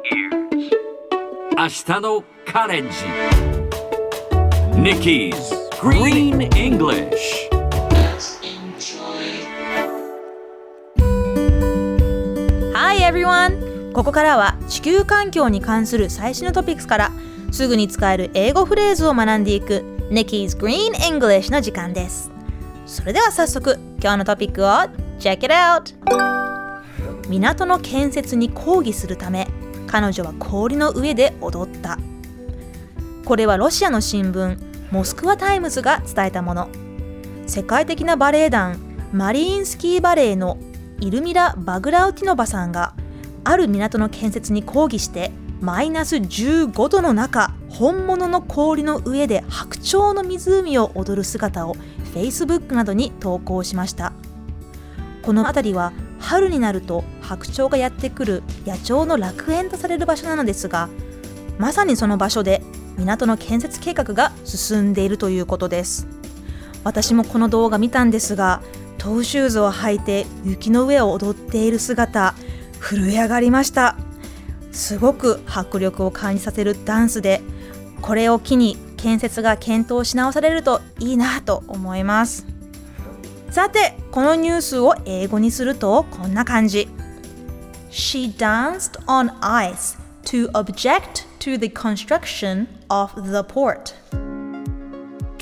明日のカレンジ Nikki's Green English Hi everyone! ここからは地球環境に関する最新のトピックスからすぐに使える英語フレーズを学んでいく Nikki's Green English の時間です。それでは早速今日のトピックを Check it out! 港の建設に抗議するため彼女は氷の上で踊った。これはロシアの新聞モスクワタイムズが伝えたもの。世界的なバレエ団マリインスキーバレエのイルミラ・バグラウティノバさんがある港の建設に抗議してマイナス15度の中本物の氷の上で白鳥の湖を踊る姿を Facebook などに投稿しましたこの辺りは春になると白鳥がやってくる野鳥の楽園とされる場所なのですがまさにその場所で港の建設計画が進んでいるということです。私もこの動画見たんですがトーシューズを履いて雪の上を踊っている姿震え上がりました。すごく迫力を感じさせるダンスでこれを機に建設が検討し直されるといいなと思います。さてこのニュースを英語にするとこんな感じ。She danced on ice to object to the construction of the port.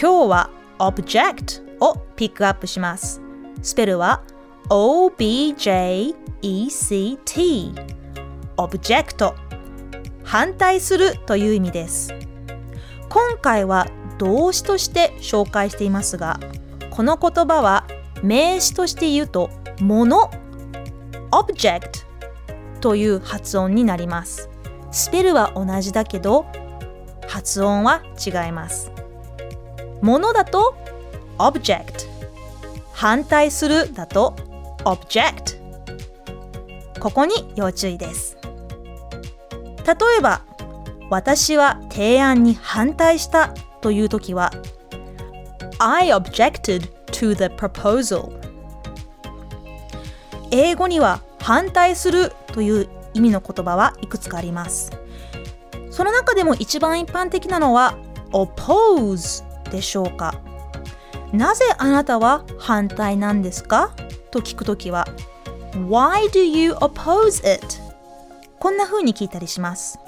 今日は object をピックアップします。スペルは OBJECT object 反対するという意味です。今回は動詞として紹介していますがこの言葉は名詞として言うと物 object という発音になります。スペルは同じだけど発音は違います。物だと object 反対するだと object ここに要注意です。例えば私は提案に反対したという時は I objected to the proposal. 英語には反対するという意味の言葉はいくつかあります。その中でも一番一般的なのは oppose でしょうか。なぜあなたは反対なんですか？と聞くときは Why do you oppose it? こんな風に聞いたりします。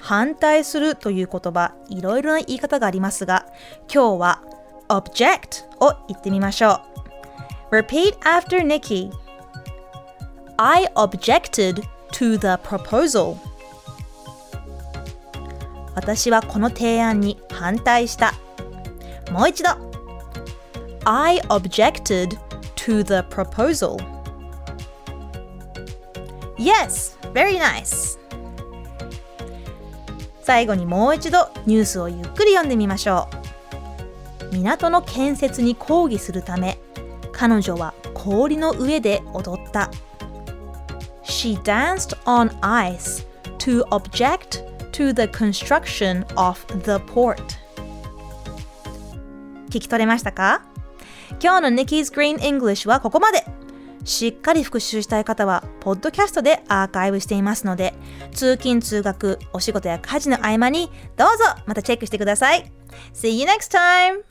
反対するという言葉いろいろな言い方がありますが今日は object を言ってみましょう Repeat after Nikki I objected to the proposal 私はこの提案に反対したもう一度 I objected to the proposal Yes, very nice 最後にもう一度ニュースをゆっくり読んでみましょう港の建設に抗議するため彼女は氷の上で踊った She danced on ice to object to the construction of the port 聞き取れましたか？今日の Nikki's Green English はここまでしっかり復習したい方は、ポッドキャストでアーカイブしていますので、通勤・通学、お仕事や家事の合間に、どうぞまたチェックしてください。See you next time!